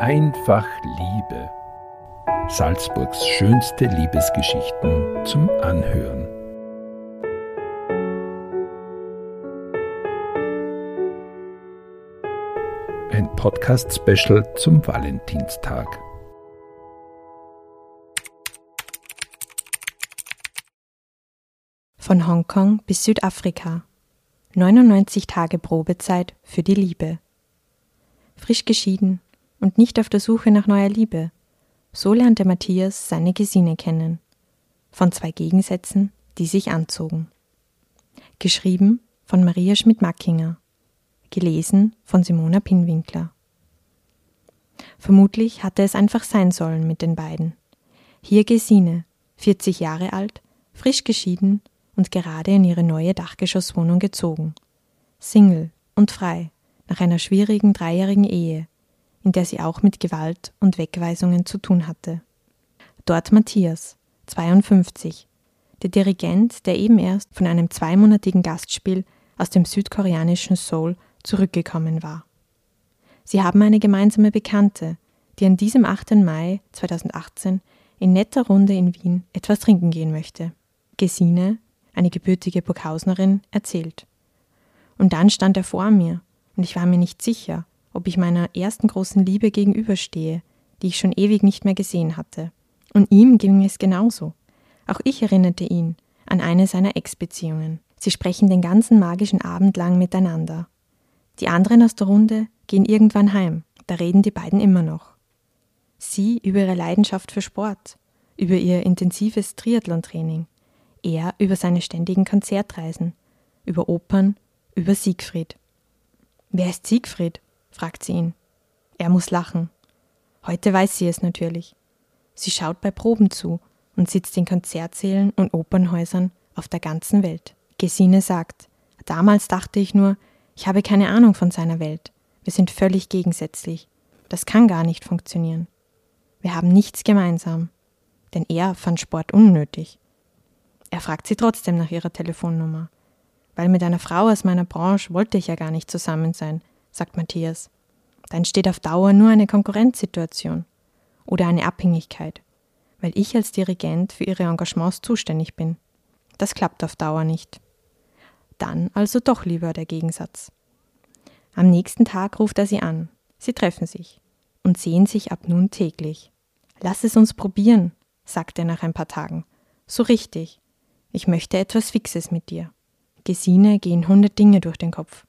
Einfach Liebe. Salzburgs schönste Liebesgeschichten zum Anhören. Ein Podcast-Special zum Valentinstag. Von Hongkong bis Südafrika. 99 Tage Probezeit für die Liebe. Frisch geschieden und nicht auf der Suche nach neuer Liebe. So lernte Matthias seine Gesine kennen. Von zwei Gegensätzen, die sich anzogen. Geschrieben von Maria Schmidt-Mackinger. Gelesen von Simona Pinwinkler. Vermutlich hatte es einfach sein sollen mit den beiden. Hier Gesine, 40 Jahre alt, frisch geschieden und gerade in ihre neue Dachgeschosswohnung gezogen. Single und frei, nach einer schwierigen dreijährigen Ehe, in der sie auch mit Gewalt und Wegweisungen zu tun hatte. Dort Matthias, 52, der Dirigent, der eben erst von einem zweimonatigen Gastspiel aus dem südkoreanischen Seoul zurückgekommen war. Sie haben eine gemeinsame Bekannte, die an diesem 8. Mai 2018 in netter Runde in Wien etwas trinken gehen möchte. Gesine, eine gebürtige Burghausnerin, erzählt. Und dann stand er vor mir, und ich war mir nicht sicher, ob ich meiner ersten großen Liebe gegenüberstehe, die ich schon ewig nicht mehr gesehen hatte. Und ihm ging es genauso. Auch ich erinnerte ihn an eine seiner Ex-Beziehungen. Sie sprechen den ganzen magischen Abend lang miteinander. Die anderen aus der Runde gehen irgendwann heim, da reden die beiden immer noch. Sie über ihre Leidenschaft für Sport, über ihr intensives Triathlon-Training, er über seine ständigen Konzertreisen, über Opern, über Siegfried. Wer ist Siegfried? fragt sie ihn. Er muss lachen. Heute weiß sie es natürlich. Sie schaut bei Proben zu und sitzt in Konzertsälen und Opernhäusern auf der ganzen Welt. Gesine sagt, damals dachte ich nur, ich habe keine Ahnung von seiner Welt. Wir sind völlig gegensätzlich. Das kann gar nicht funktionieren. Wir haben nichts gemeinsam. Denn er fand Sport unnötig. Er fragt sie trotzdem nach ihrer Telefonnummer. Weil mit einer Frau aus meiner Branche wollte ich ja gar nicht zusammen sein, sagt Matthias. Da entsteht auf Dauer nur eine Konkurrenzsituation oder eine Abhängigkeit, weil ich als Dirigent für ihre Engagements zuständig bin. Das klappt auf Dauer nicht. Dann also doch lieber der Gegensatz. Am nächsten Tag ruft er sie an. Sie treffen sich und sehen sich ab nun täglich. Lass es uns probieren, sagt er nach ein paar Tagen. So richtig. Ich möchte etwas Fixes mit dir. Gesine gehen hundert Dinge durch den Kopf.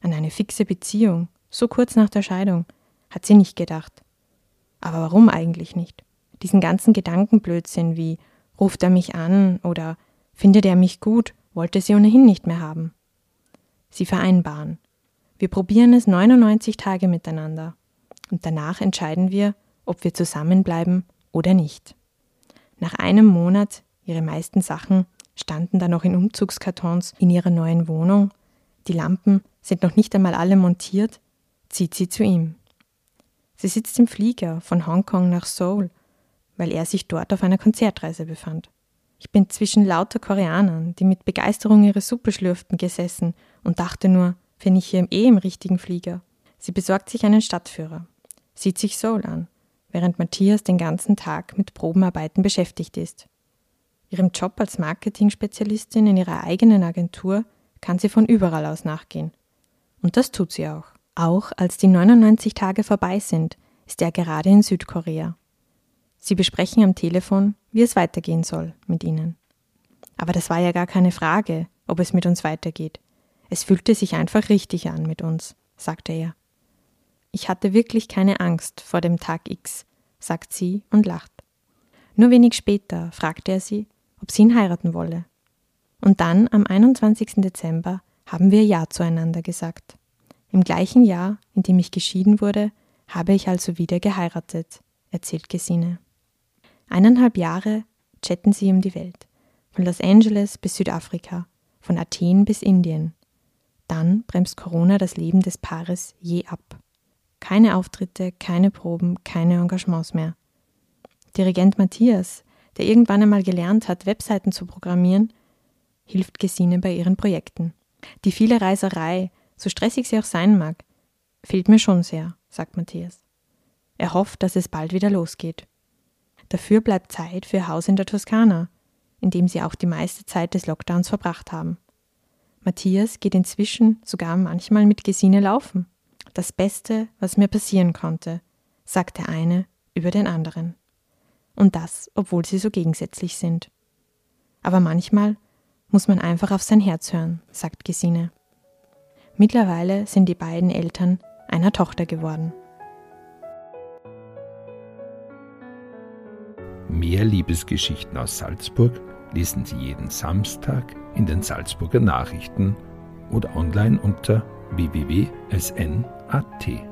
An eine fixe Beziehung, so kurz nach der Scheidung, hat sie nicht gedacht. Aber warum eigentlich nicht? Diesen ganzen Gedankenblödsinn wie ruft er mich an oder findet er mich gut, wollte sie ohnehin nicht mehr haben. Sie vereinbaren. Wir probieren es 99 Tage miteinander und danach entscheiden wir, ob wir zusammenbleiben oder nicht. Nach einem Monat, ihre meisten Sachen standen dann noch in Umzugskartons in ihrer neuen Wohnung, die Lampen sind noch nicht einmal alle montiert, zieht sie zu ihm. Sie sitzt im Flieger von Hongkong nach Seoul, weil er sich dort auf einer Konzertreise befand. Ich bin zwischen lauter Koreanern, die mit Begeisterung ihre Suppe schlürften, gesessen und dachte nur, bin ich hier eh im richtigen Flieger. Sie besorgt sich einen Stadtführer, sieht sich Seoul an, während Matthias den ganzen Tag mit Probenarbeiten beschäftigt ist. Ihrem Job als Marketing-Spezialistin in ihrer eigenen Agentur kann sie von überall aus nachgehen. Und das tut sie auch. Auch als die 99 Tage vorbei sind, ist er gerade in Südkorea. Sie besprechen am Telefon, wie es weitergehen soll mit ihnen. Aber das war ja gar keine Frage, ob es mit uns weitergeht. Es fühlte sich einfach richtig an mit uns, sagte er. Ich hatte wirklich keine Angst vor dem Tag X, sagt sie und lacht. Nur wenig später fragte er sie, ob sie ihn heiraten wolle. Und dann, am 21. Dezember, haben wir Ja zueinander gesagt. Im gleichen Jahr, in dem ich geschieden wurde, habe ich also wieder geheiratet, erzählt Gesine. Eineinhalb Jahre chatten sie um die Welt, von Los Angeles bis Südafrika, von Athen bis Indien. Dann bremst Corona das Leben des Paares je ab. Keine Auftritte, keine Proben, keine Engagements mehr. Dirigent Matthias, der irgendwann einmal gelernt hat, Webseiten zu programmieren, hilft Gesine bei ihren Projekten. Die viele Reiserei, so stressig sie auch sein mag, fehlt mir schon sehr, sagt Matthias. Er hofft, dass es bald wieder losgeht. Dafür bleibt Zeit für Ihr Haus in der Toskana, in dem sie auch die meiste Zeit des Lockdowns verbracht haben. Matthias geht inzwischen sogar manchmal mit Gesine laufen. Das Beste, was mir passieren konnte, sagt der eine über den anderen. Und das, obwohl sie so gegensätzlich sind. Aber manchmal muss man einfach auf sein Herz hören, sagt Gesine. Mittlerweile sind die beiden Eltern einer Tochter geworden. Mehr Liebesgeschichten aus Salzburg lesen Sie jeden Samstag in den Salzburger Nachrichten oder online unter www.sn.at.